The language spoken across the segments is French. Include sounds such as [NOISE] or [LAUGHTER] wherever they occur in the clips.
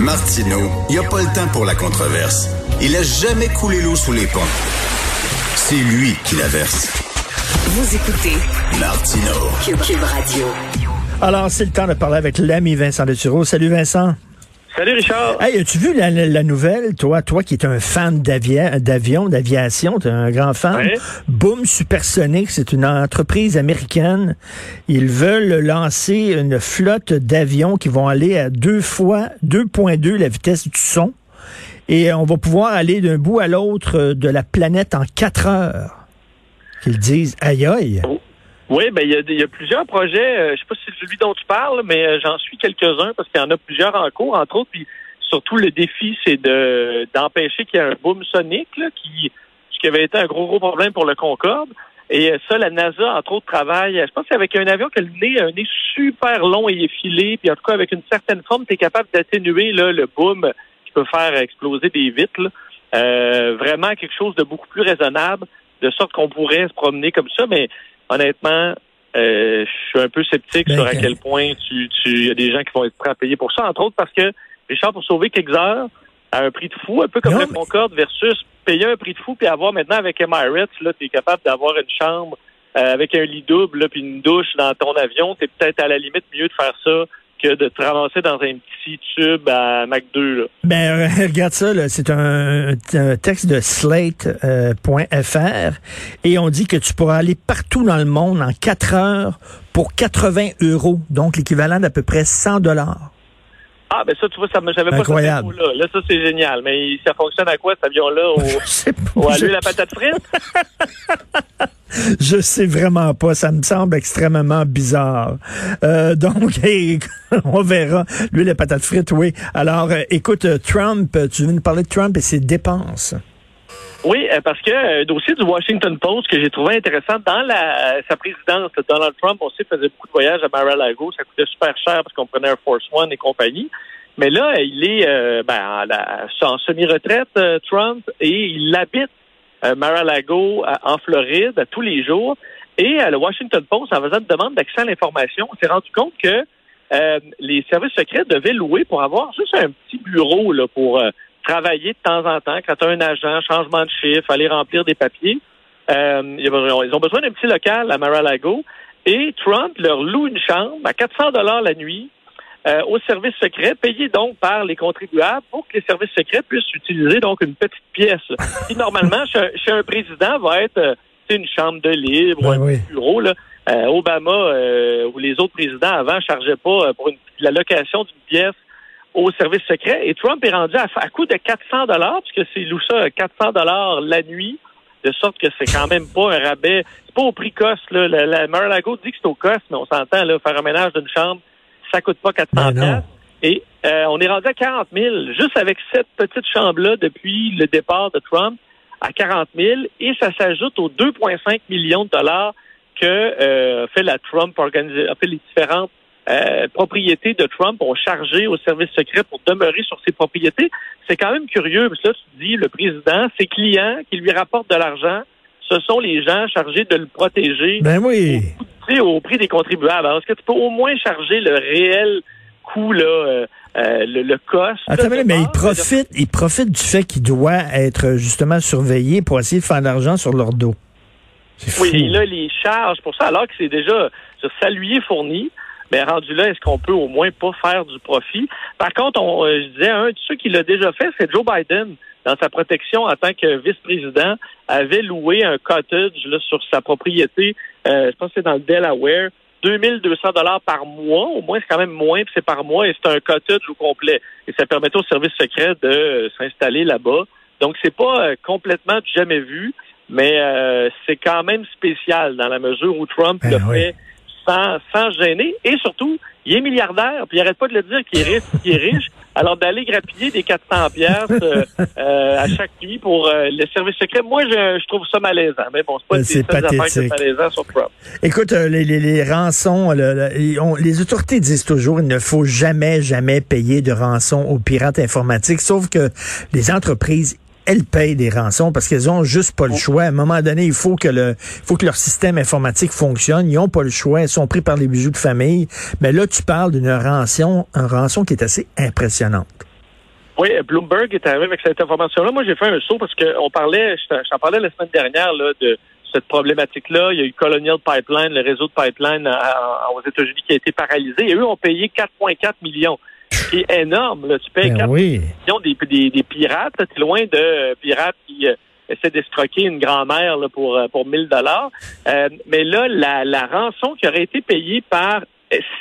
Martineau, il n'y a pas le temps pour la controverse. Il a jamais coulé l'eau sous les ponts. C'est lui qui la verse. Vous écoutez Martineau. Cube, Cube Radio. Alors, c'est le temps de parler avec l'ami Vincent Leturo. Salut Vincent. Salut Richard. Hey, as-tu vu la, la- la nouvelle, toi, toi qui es un fan d'avion, d'aviation, tu es un grand fan. Boom Supersonic, c'est une entreprise américaine. Ils veulent lancer une flotte d'avions qui vont aller à deux fois 2.2 la vitesse du son. Et on va pouvoir aller d'un bout à l'autre de la planète en quatre heures. Qu'ils disent, aïe aïe. Oui, ben il y, a y a plusieurs projets. euh, je sais pas si c'est celui dont tu parles, mais euh, j'en suis quelques-uns parce qu'il y en a plusieurs en cours, entre autres. Puis surtout le défi, c'est de d'empêcher qu'il y ait un boom sonique, là, qui, qui avait été un gros gros problème pour le Concorde. Et euh, ça, la NASA, entre autres, travaille. Je pense qu'avec un avion qui a le nez, un nez super long et effilé, puis en tout cas avec une certaine forme, tu es capable d'atténuer le boom qui peut faire exploser des vitres. Euh, vraiment quelque chose de beaucoup plus raisonnable, de sorte qu'on pourrait se promener comme ça, mais honnêtement, euh, je suis un peu sceptique Ben, sur à que- quel point tu, tu, il y a des gens qui vont être prêts à payer pour ça, entre autres parce que, Richard, pour sauver quelques heures, à un prix de fou, un peu comme Non, le mais- Concorde versus payer un prix de fou puis avoir maintenant avec Emirates, là, tu es capable d'avoir une chambre euh, avec un lit double, là, puis une douche dans ton avion, c'est peut-être à la limite mieux de faire ça que de te ramasser dans un petit tube à Mac 2. Là. Ben, euh, [LAUGHS] regarde ça, c'est un, un texte de slate.fr et on dit que tu pourras aller partout dans le monde en 4 heures pour 80 euros, donc l'équivalent d'à peu près 100 dollars. Ah, ben ça, tu vois, ça me j'avais pas cette info-là. Là, ça, c'est génial. Mais ça fonctionne à quoi, cet avion-là? Au, [LAUGHS] au à je, à patate frite? [LAUGHS] je sais vraiment pas, ça me semble extrêmement bizarre. Euh, donc, [LAUGHS] on verra. Lui, les patates frites, oui. Alors, euh, écoute, euh, Trump, euh, tu viens nous parler de Trump et ses dépenses? Oui, euh, parce que euh, dossier du Washington Post que j'ai trouvé intéressant dans la sa présidence, Donald Trump, sait, faisait beaucoup de voyages à Mar-a-Lago, ça coûtait super cher parce qu'on prenait Air Force One et compagnie. Mais là, il est euh, ben, en, en semi-retraite, euh, Trump, et il habite euh, Mar-a-Lago euh, en Floride tous les jours. Et euh, le Washington Post, en faisant une demande d'accès à l'information, on s'est rendu compte que euh, les services secrets devaient louer pour avoir juste un petit bureau là, pour euh, travailler de temps en temps. Quand tu as un agent, changement de chiffre, aller remplir des papiers. Euh, ils ont besoin d'un petit local à Mar-a-Lago. Et Trump leur loue une chambre à 400 dollars la nuit euh, aux services secrets, payés donc par les contribuables pour que les services secrets puissent utiliser donc une petite pièce qui normalement chez, un- chez un président va être euh, une chambre de libre, Ben un oui. bureau là. Euh, Obama euh, ou les autres présidents avant chargeaient pas euh, pour une, la location d'une pièce au service secret. Et Trump est rendu à, à coût de 400 dollars, puisque c'est loue ça à 400 dollars la nuit, de sorte que c'est quand même pas un rabais. C'est pas au prix coste. Là. La, la Mar-a-Lago dit que c'est au coste, mais on s'entend, là, faire un ménage d'une chambre, ça coûte pas 400 Ben non. piastres. Et euh, on est rendu à 40 000, juste avec cette petite chambre-là depuis le départ de Trump, à 40 000. Et ça s'ajoute aux 2,5 millions de dollars que euh, fait la Trump fait les différentes euh, propriétés de Trump ont chargé au service secret pour demeurer sur ses propriétés. C'est quand même curieux, parce que là, tu dis, le président, ses clients qui lui rapportent de l'argent, ce sont les gens chargés de le protéger Ben oui. au prix des contribuables. Alors, est-ce que tu peux au moins charger le réel coût, là, euh, euh, le, le cost? Attends, là, mais, il profite, il profite du fait qu'il doit être justement surveillé pour essayer de faire de l'argent sur leur dos. Oui, et là, les charges pour ça, alors que c'est déjà saluer fourni, mais rendu là, est-ce qu'on peut au moins pas faire du profit? Par contre, on, euh, je disais, un de ceux qui l'a déjà fait, c'est Joe Biden. Dans sa protection en tant que vice-président, avait loué un cottage là, sur sa propriété, euh, je pense que c'est dans le Delaware, 2200 dollars par mois. Au moins, c'est quand même moins, puis c'est par mois, et c'est un cottage au complet. Et ça permettait au service secret de euh, s'installer là-bas. Donc, c'est pas euh, complètement jamais vu, mais euh, c'est quand même spécial dans la mesure où Trump Ben le oui. fait sans, sans gêner. Et surtout, il est milliardaire, puis il arrête pas de le dire qu'il est riche, [LAUGHS] qu'il est riche. Alors d'aller grappiller des 400 pièces euh, euh, à chaque pays pour euh, le service secret, moi je, je, trouve ça malaisant. Mais bon, c'est pas c'est des qui malaisant sur Trump. Écoute, les, les, les rançons, les autorités disent toujours il ne faut jamais, jamais payer de rançon aux pirates informatiques, sauf que les entreprises elles payent des rançons parce qu'elles ont juste pas le choix. À un moment donné, il faut que le, faut que leur système informatique fonctionne. Ils ont pas le choix. Ils sont pris par les bijoux de famille. Mais là, tu parles d'une rançon, un rançon qui est assez impressionnante. Oui, Bloomberg est arrivé avec cette information-là. Moi, j'ai fait un saut parce qu'on parlait, j'en parlais la semaine dernière là, de cette problématique-là. Il y a eu Colonial Pipeline, le réseau de pipeline aux États-Unis qui a été paralysé. Et eux ont payé 4,4 millions est énorme. Là. Tu payes ben 4 millions des, des, des pirates. Tu es loin de pirates qui euh, essaient d'escroquer une grand-mère pour, euh, pour 1000 dollars. Euh, mais là, la, la rançon qui aurait été payée par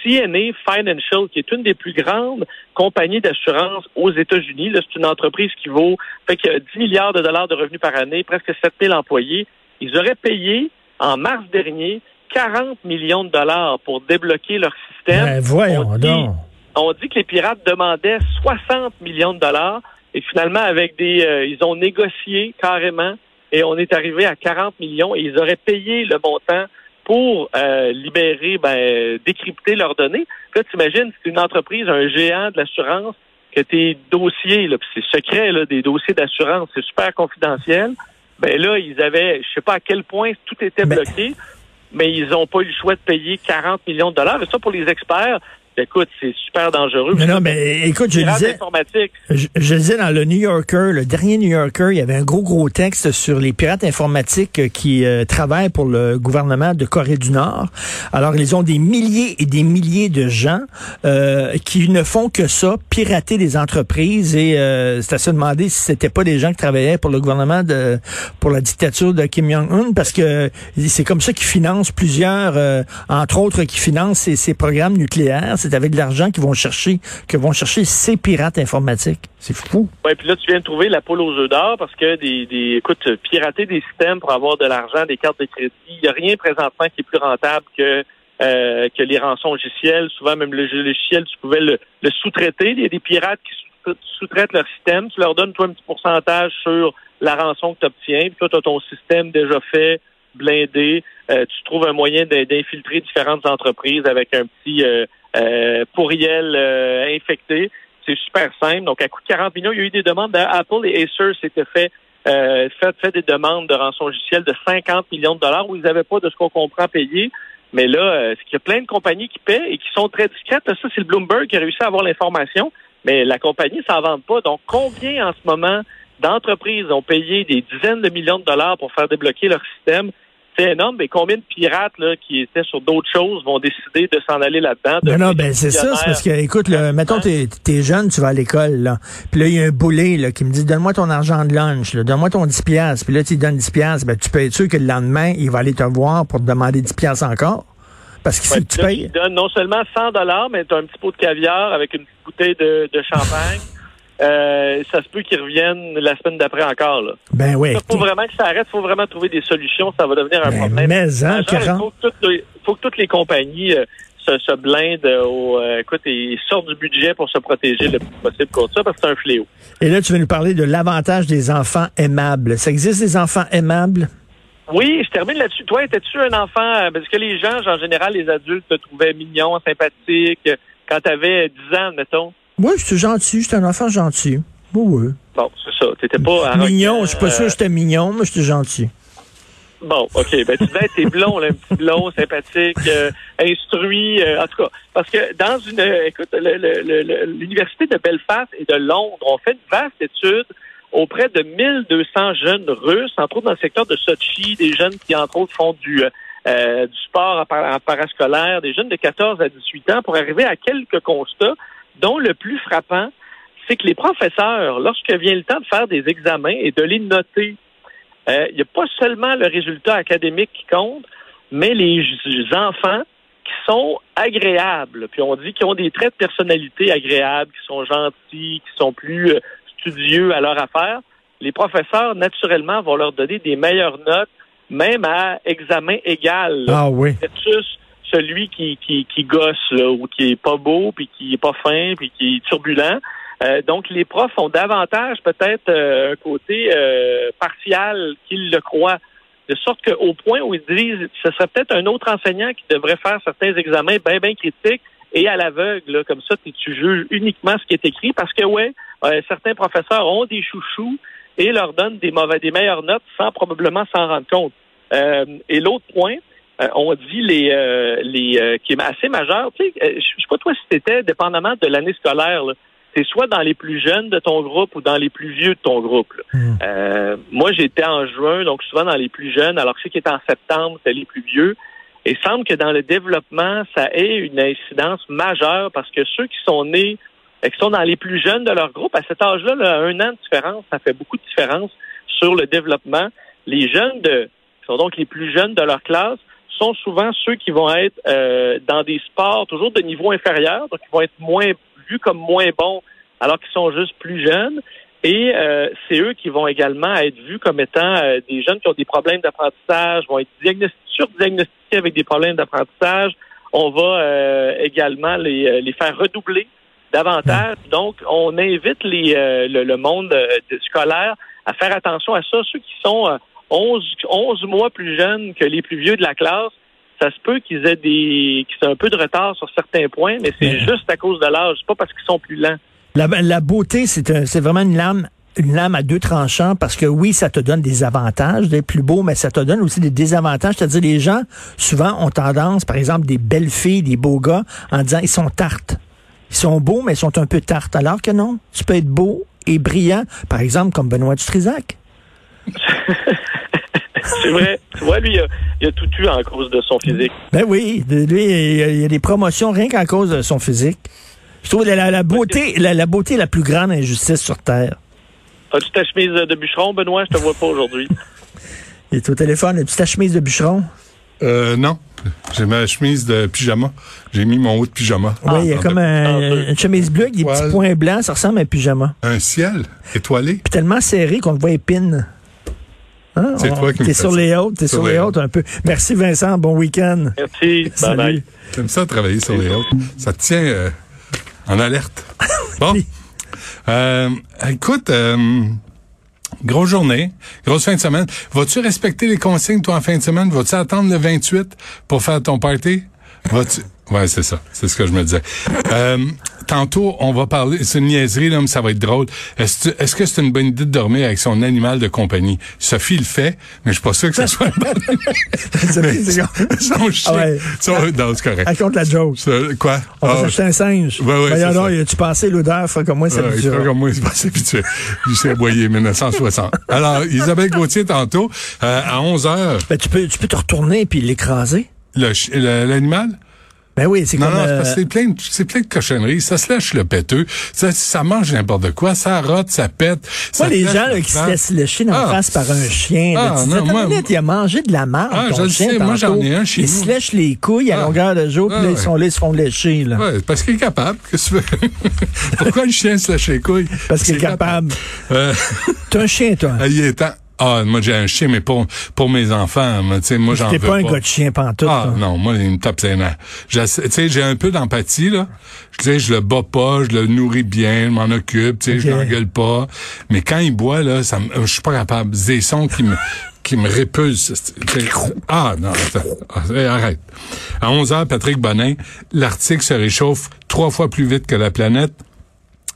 CNA Financial, qui est une des plus grandes compagnies d'assurance aux États-Unis. C'est une entreprise qui vaut fait que 10 milliards de dollars de revenus par année, presque 7000 employés. Ils auraient payé en mars dernier 40 millions de dollars pour débloquer leur système. Ben, voyons donc on dit que les pirates demandaient 60 millions de dollars et finalement avec des euh, ils ont négocié carrément et on est arrivé à 40 millions et ils auraient payé le montant pour euh, libérer ben décrypter leurs données. Là tu imagines c'est une entreprise un géant de l'assurance que tes dossiers là c'est secret là des dossiers d'assurance, c'est super confidentiel. Ben là ils avaient je sais pas à quel point tout était bloqué. Mais ils n'ont pas eu le choix de payer 40 millions de dollars. Et ça, pour les experts, écoute, c'est super dangereux. Mais non, mais écoute, je disais, je, je, disais dans le New Yorker, le dernier New Yorker, il y avait un gros, gros texte sur les pirates informatiques qui euh, travaillent pour le gouvernement de Corée du Nord. Alors, ils ont des milliers et des milliers de gens euh, qui ne font que ça, pirater des entreprises. Et euh, c'est à se demander si c'était pas des gens qui travaillaient pour le gouvernement de, pour la dictature de Kim Jong-un, parce que c'est comme ça qu'ils financent plusieurs, euh, entre autres, qui financent ces, ces programmes nucléaires c'est avec de l'argent qu'ils vont chercher, que vont chercher ces pirates informatiques. C'est fou. Oui, puis là, tu viens de trouver la poule aux œufs d'or parce que des, des, écoute, pirater des systèmes pour avoir de l'argent, des cartes de crédit, il n'y a rien présentement qui est plus rentable que euh, que les rançons logicielles. Souvent, même le logiciel, tu pouvais le, sous-traiter. Il y a des pirates qui sous-traitent leur système. Tu leur donnes, toi, un petit pourcentage sur la rançon que tu obtiens. Puis toi, tu as ton système déjà fait, blindé. Euh, tu trouves un moyen d'infiltrer différentes entreprises avec un petit euh, euh, pourriel euh, infecté. C'est super simple. Donc, à coût de 40 millions, il y a eu des demandes d'Apple et Acer s'étaient fait, euh, fait, fait des demandes de rançon logicielle de 50 millions de dollars où ils n'avaient pas de ce qu'on comprend payer. Mais là, euh, il y a plein de compagnies qui paient et qui sont très discrètes. Ça, c'est le Bloomberg qui a réussi à avoir l'information, mais la compagnie s'en vend pas. Donc, combien en ce moment d'entreprises ont payé des dizaines de millions de dollars pour faire débloquer leur système c'est énorme. Mais combien de pirates là, qui étaient sur d'autres choses vont décider de s'en aller là-dedans? Non, non, ben c'est ça. C'est parce que, écoute, là, mettons, t'es es jeune, tu vas à l'école, là. Puis là, il y a un boulet là, qui me dit, donne-moi ton argent de lunch, donne-moi ton 10 piastres. Puis là, tu lui donnes 10 piastres. Ben, tu peux être sûr que le lendemain, il va aller te voir pour te demander 10 piastres encore? Parce que tu payes... Il donne non seulement 100 dollars, mais tu as un petit pot de caviar avec une petite bouteille de, de champagne. [LAUGHS] Euh, ça se peut qu'ils reviennent la semaine d'après encore. Là. Ben oui. Il faut vraiment que ça arrête, il faut vraiment trouver des solutions, ça va devenir un ben, problème. Mais hein, il faut, que toutes les compagnies euh, se, se, blindent au, euh, écoute, et sortent du budget pour se protéger le plus possible contre ça, parce que c'est un fléau. Et là, tu veux nous parler de l'avantage des enfants aimables. Ça existe des enfants aimables? Oui, je termine là-dessus. Toi, étais-tu un enfant, parce que les gens, en général, les adultes te trouvaient mignon, sympathique, quand tu avais 10 ans, mettons? Oui, j'étais gentil, j'étais un enfant gentil. Oui, oui. Bon, c'est ça. T'étais pas Mignon, je suis pas sûr que j'étais mignon, mais j'étais gentil. Bon, OK. Ben, tu devais être blond, là, un petit blond, sympathique, euh, instruit, euh, en tout cas. Parce que dans une, euh, écoute, l'Université de Belfast et de Londres ont fait une vaste étude auprès de 1200 jeunes russes, entre autres dans le secteur de Sochi, des jeunes qui, entre autres, font du, du sport en parascolaire, des jeunes de 14 à 18 ans, pour arriver à quelques constats dont le plus frappant, c'est que les professeurs, lorsque vient le temps de faire des examens et de les noter, euh, il n'y a pas seulement le résultat académique qui compte, mais les enfants qui sont agréables. Puis on dit qu'ils ont des traits de personnalité agréables, qui sont gentils, qui sont plus euh, studieux à leur affaire. Les professeurs, naturellement, vont leur donner des meilleures notes, même à examen égal. Ah oui. Versus celui qui, qui, qui gosse ou qui est pas beau, puis qui est pas fin, puis qui est turbulent. Euh, donc, les profs ont davantage peut-être euh, un côté euh, partial qu'ils le croient. De sorte qu'au point où ils disent ce serait peut-être un autre enseignant qui devrait faire certains examens bien, bien critiques et à l'aveugle, comme ça, tu juges uniquement ce qui est écrit, parce que, ouais, certains professeurs ont des chouchous et leur donnent des mauvais, des meilleures notes sans probablement s'en rendre compte. et l'autre point, on dit les, les qui est assez majeur. Tu sais, je sais pas toi si c'était dépendamment de l'année scolaire. Là, c'est soit dans les plus jeunes de ton groupe ou dans les plus vieux de ton groupe. Hmm. Euh, moi, j'étais en juin, donc souvent dans les plus jeunes, alors que ceux qui étaient en septembre, c'était les plus vieux. Et il semble que dans le développement, ça ait une incidence majeure parce que ceux qui sont nés, et qui sont dans les plus jeunes de leur groupe, à cet âge-là, un an de différence, ça fait beaucoup de différence sur le développement. Les jeunes de, qui sont donc les plus jeunes de leur classe, sont souvent ceux qui vont être euh, dans des sports toujours de niveau inférieur, donc ils vont être moins vus comme moins bons alors qu'ils sont juste plus jeunes. Et euh, c'est eux qui vont également être vus comme étant euh, des jeunes qui ont des problèmes d'apprentissage, vont être surdiagnostiqués avec des problèmes d'apprentissage. On va euh, également les, les faire redoubler davantage. Donc, on invite les, le, monde scolaire à faire attention à ça. Ceux qui sont 11, 11 mois plus jeunes que les plus vieux de la classe, ça se peut qu'ils aient des qu'ils aient un peu de retard sur certains points, mais c'est juste à cause de l'âge, pas parce qu'ils sont plus lents. La, la beauté, c'est c'est vraiment une lame une lame à deux tranchants parce que oui, ça te donne des avantages d'être plus beau, mais ça te donne aussi des désavantages. C'est-à-dire, les gens, souvent, ont tendance, par exemple, des belles filles, des beaux gars, en disant, ils sont tartes. Ils sont beaux, mais ils sont un peu tartes. Alors que non, tu peux être beau et brillant, par exemple, comme Benoît Dutrisac. [LAUGHS] C'est vrai. Tu vois, lui, il a, tout eu en cause de son physique. Ben oui, lui, il y a des promotions rien qu'en cause de son physique. Je trouve la, la, beauté, la, la, beauté la plus grande injustice sur Terre. As-tu ta chemise de bûcheron, Benoît? Je te vois pas aujourd'hui. [LAUGHS] il est au téléphone. As-tu ta chemise de bûcheron? Euh, non. J'ai ma chemise de pyjama. J'ai mis mon haut de pyjama. Oui, il y a comme une chemise bleue avec des petits points blancs. Ça ressemble à un pyjama. Un ciel étoilé. Puis tellement serré qu'on te voit épine. Hein? C'est toi qui T'es sur les hautes, t'es sur, les hautes un peu. Merci Vincent, bon week-end. Merci, bye bye. J'aime ça travailler sur les hautes. Ça te tient euh, en alerte. [LAUGHS] Bon. euh, écoute, euh, grosse journée, grosse fin de semaine. Vas-tu respecter les consignes, toi, en fin de semaine? Vas-tu attendre le 28 pour faire ton party? Vas-tu... Ouais, c'est ça. C'est ce que je me disais. Euh, tantôt, on va parler, c'est une niaiserie, là, mais ça va être drôle. Est-ce est que c'est une bonne idée de dormir avec son animal de compagnie? Sophie le fait, mais je suis pas sûr que ça soit une bonne idée. son chien. Ah ouais. son, non, c'est correct. Raconte la joke. quoi? On va ah, s'acheter un singe. Ouais, ouais, ben, alors, tu passé l'odeur, fait comme moi, c'est ouais, habitué. comme moi, c'est pas habitué. S'est aboyé 1960. Alors, Isabelle Gauthier, tantôt, euh, à 11 heures. Ben, tu peux, tu peux te retourner puis l'écraser. L'animal? Ben oui, c'est comme... Non, euh... c'est plein, c'est plein de cochonneries. Ça se lèche le péteux. Ça, ça mange n'importe quoi. Ça rote, ça pète. Moi, les gens là, qui se laissent lécher dans ah. face par un chien, ah, là, non, moi, minute, il a mangé de la marde, ah, ton je chien, sais, Moi, j'en ai un chez Il se lèche les couilles à ah. longueur de jour, puis là, ils sont là, ils se font lécher. Là. Ouais, parce qu'il est capable. Qu'est-ce que tu veux? [LAUGHS] Pourquoi le chien se lèche les couilles? Parce qu'il est capable. Euh... T'as un chien, toi? Il est temps. Ah, moi j'ai un chien, mais pour pour mes enfants, tu sais, moi j'en veux pas. pas un gars de chien pantoute. Ah non, moi il me tape ses nerfs. Tu sais, j'ai un peu d'empathie là. Tu sais, je le bats pas, je le nourris bien, je m'en occupe, tu sais, je l'engueule pas. Mais quand il boit là, ça, je suis pas capable. Des sons qui me [LAUGHS] qui me répulsent. Ah non, ah, arrête. À 11 h Patrick Bonin, l'Arctique se réchauffe trois fois plus vite que la planète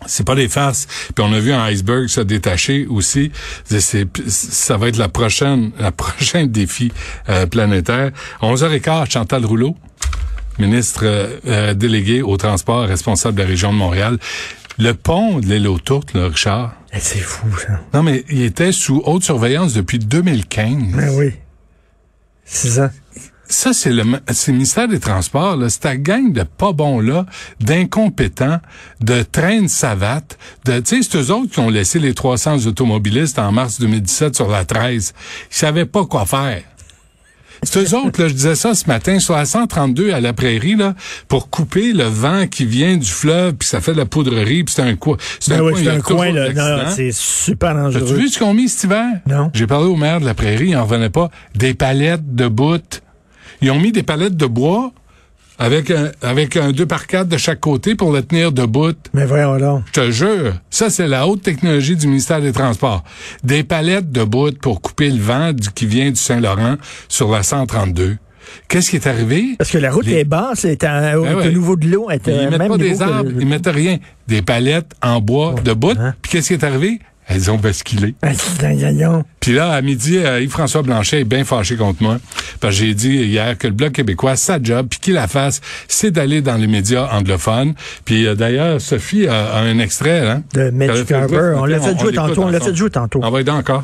c'est pas des farces. Puis on a vu un iceberg se détacher aussi. C'est, ça va être la prochaine, [LAUGHS] la prochaine défi euh, planétaire. 11h15, Chantal Rouleau, ministre euh, euh, délégué au transport, responsable de la région de Montréal. Le pont de l'île aux Tourtes, là, Richard. Eh, c'est fou, ça. Non, mais il était sous haute surveillance depuis 2015. Ben oui. C'est ça ça, c'est le, c'est le ministère des Transports, là. C'est ta gang de pas bons, là, d'incompétents, de traînes savates, de, tu sais, c'est eux autres qui ont laissé les 300 automobilistes en mars 2017 sur la 13. Ils savaient pas quoi faire. C'est eux autres, là, je disais ça ce matin, sur la 132 à la prairie, là, pour couper le vent qui vient du fleuve, puis ça fait de la poudrerie, puis c'est un coin. C'est un, ben un coin, là. c'est super dangereux. As-tu vu ce qu'on mis cet hiver? Non. J'ai parlé au maire de la prairie, il en revenait pas. Des palettes de bout ils ont mis des palettes de bois avec un, avec un 2 par 4 de chaque côté pour le tenir debout. Mais voyons donc. Je te jure, ça c'est la haute technologie du ministère des Transports. Des palettes de bout pour couper le vent du- qui vient du Saint-Laurent sur la 132. Qu'est-ce qui est arrivé? Parce que la route Les- est basse, est à, Ben ouais. au niveau de l'eau. est Ils mettent même pas des que arbres, le- ils mettent rien. Des palettes en bois de bout. Hein? Puis qu'est-ce qui est arrivé? Elles ont basculé. [LAUGHS] Puis là, à midi, euh, Yves-François Blanchet est bien fâché contre moi. Parce que j'ai dit hier que le Bloc québécois, sa job, puis qu'il la fasse, c'est d'aller dans les médias anglophones. Puis euh, d'ailleurs, Sophie a, a un extrait. Hein, De Garber. jouer. On l'a fait jouer tantôt. On l'a fait jouer tantôt. Envoyez donc encore.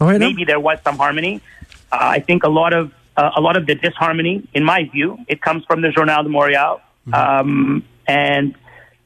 Ouais, non? maybe there was some harmony. Uh, I think a lot of uh, a lot of the disharmony, in my view, it comes from the Journal de Montréal, um, and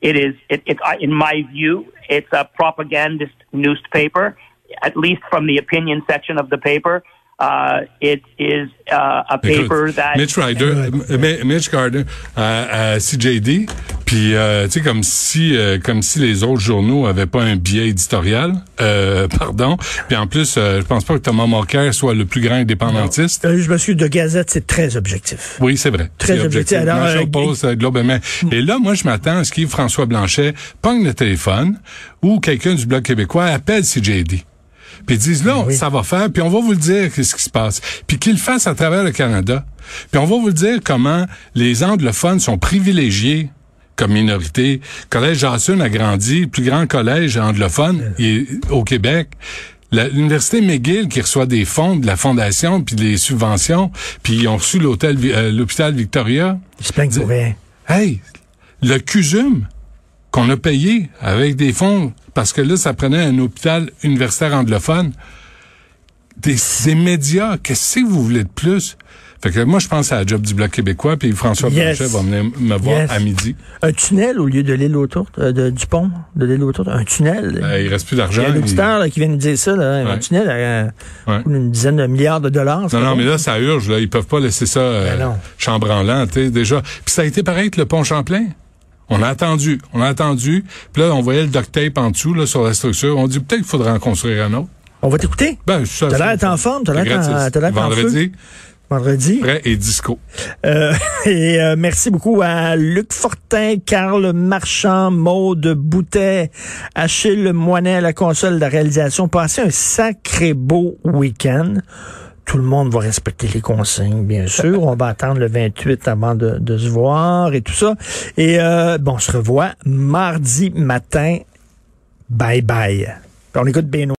it is it, it in my view, it's a propagandist newspaper, at least from the opinion section of the paper. Uh, it is uh, a paper Écoute, that Mitch Ryder, Mi- Mitch Gardner à, à CJD, puis euh, tu sais comme si euh, comme si les autres journaux avaient pas un biais éditorial, euh, [LAUGHS] pardon. Puis en plus, euh, je pense pas que Thomas Mulcair soit le plus grand indépendantiste. Euh, je me suis de Gazette, c'est très objectif. Oui, c'est vrai. Très C'est objectif. Alors, euh, euh, Globe and Mail. Et là, moi, je m'attends à ce qu'Yves-François Blanchet pogne le téléphone ou quelqu'un du Bloc québécois appelle CJD. Puis ils disent, là, Oui. ça va faire, puis on va vous le dire qu'est-ce qui se passe. Puis qu'ils le fassent à travers le Canada. Puis on va vous le dire comment les anglophones sont privilégiés comme minorité. Collège Jassun a grandi, le plus grand collège anglophone est au Québec. L'université McGill qui reçoit des fonds de la fondation puis des subventions, puis ils ont reçu l'hôtel euh, l'hôpital Victoria. Je se plaigne pour rien. Hey, le CUSUM qu'on a payé avec des fonds parce que là ça prenait un hôpital universitaire anglophone. Des, médias, qu'est-ce que vous voulez de plus? Fait que moi je pense à la job du Bloc québécois puis François Yes. Blanchet va venir me voir Yes. à midi. Un tunnel au lieu de l'île autour, euh, de- du pont de l'île autour. Un tunnel. Euh, il reste plus Il d'argent. y a un il- auditeur qui vient nous dire ça, là, un tunnel à Ouais. une dizaine de milliards de dollars. Non, non, mais là, ça urge, là. Ils peuvent pas laisser ça euh, Ben chambranlant, tu sais, déjà. Puis ça a été pareil avec le pont Champlain. On a attendu, on a attendu. Puis là, on voyait le duct tape en dessous, là, sur la structure. On dit peut-être qu'il faudra en construire un autre. On va t'écouter. Ben, ça, T'as l'air en forme, t'as l'air en- Vendredi, Vendredi. prêt et disco. Euh, [LAUGHS] et euh, merci beaucoup à Luc Fortin, Carl Marchand, Maude Boutet, Achille Moinet à la console de la réalisation. Passez un sacré beau week-end. Tout le monde va respecter les consignes, bien sûr. On va attendre le 28 avant de, de se voir et tout ça. Et euh, bon, on se revoit mardi matin. Bye bye. On écoute Benoît.